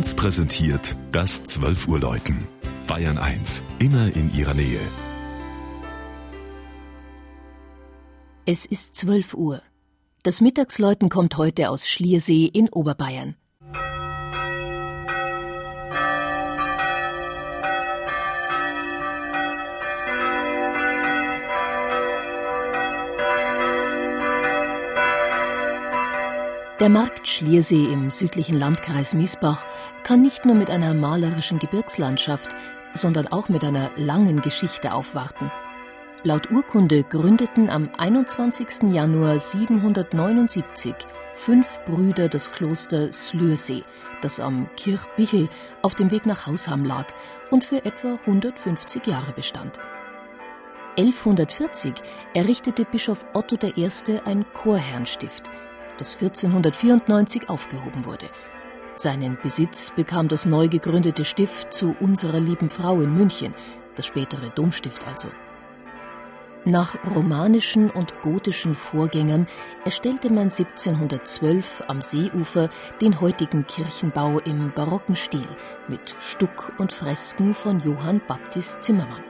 1 präsentiert das 12 Uhr Läuten. Bayern 1, immer in ihrer Nähe. Es ist 12 Uhr. Das Mittagsläuten kommt heute aus Schliersee in Oberbayern. Der Markt Schliersee im südlichen Landkreis Miesbach kann nicht nur mit einer malerischen Gebirgslandschaft, sondern auch mit einer langen Geschichte aufwarten. Laut Urkunde gründeten am 21. Januar 779 fünf Brüder das Kloster Slürsee, das am Kirchbichel auf dem Weg nach Hausham lag und für etwa 150 Jahre bestand. 1140 errichtete Bischof Otto I. ein Chorherrnstift – das 1494 aufgehoben wurde. Seinen Besitz bekam das neu gegründete Stift zu Unserer lieben Frau in München, das spätere Domstift also. Nach romanischen und gotischen Vorgängern erstellte man 1712 am Seeufer den heutigen Kirchenbau im barocken Stil mit Stuck und Fresken von Johann Baptist Zimmermann.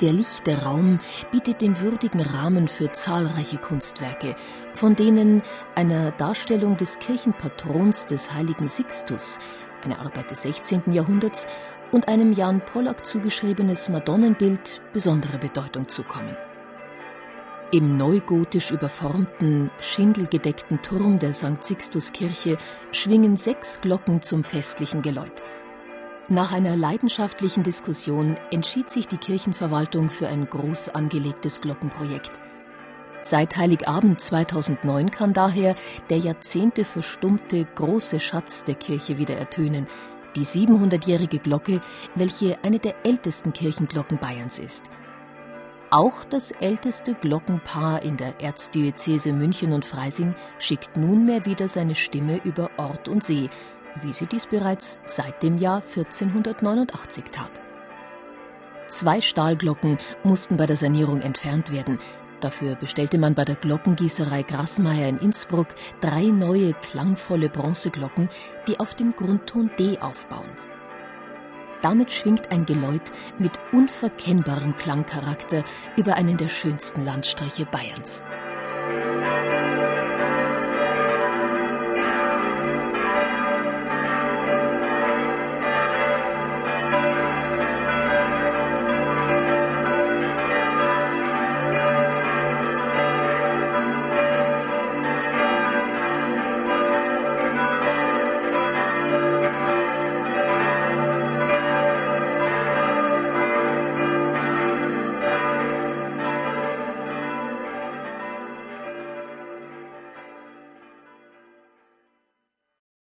Der lichte Raum bietet den würdigen Rahmen für zahlreiche Kunstwerke, von denen einer Darstellung des Kirchenpatrons des heiligen Sixtus, eine Arbeit des 16. Jahrhunderts, und einem Jan Pollack zugeschriebenes Madonnenbild besondere Bedeutung zukommen. Im neugotisch überformten, schindelgedeckten Turm der St. Sixtuskirche schwingen sechs Glocken zum festlichen Geläut. Nach einer leidenschaftlichen Diskussion entschied sich die Kirchenverwaltung für ein groß angelegtes Glockenprojekt. Seit Heiligabend 2009 kann daher der Jahrzehnte verstummte große Schatz der Kirche wieder ertönen, die 700-jährige Glocke, welche eine der ältesten Kirchenglocken Bayerns ist. Auch das älteste Glockenpaar in der Erzdiözese München und Freising schickt nunmehr wieder seine Stimme über Ort und See, wie sie dies bereits seit dem Jahr 1489 tat. Zwei Stahlglocken mussten bei der Sanierung entfernt werden. Dafür bestellte man bei der Glockengießerei Grassmeier in Innsbruck drei neue klangvolle Bronzeglocken, die auf dem Grundton D aufbauen. Damit schwingt ein Geläut mit unverkennbarem Klangcharakter über einen der schönsten Landstriche Bayerns.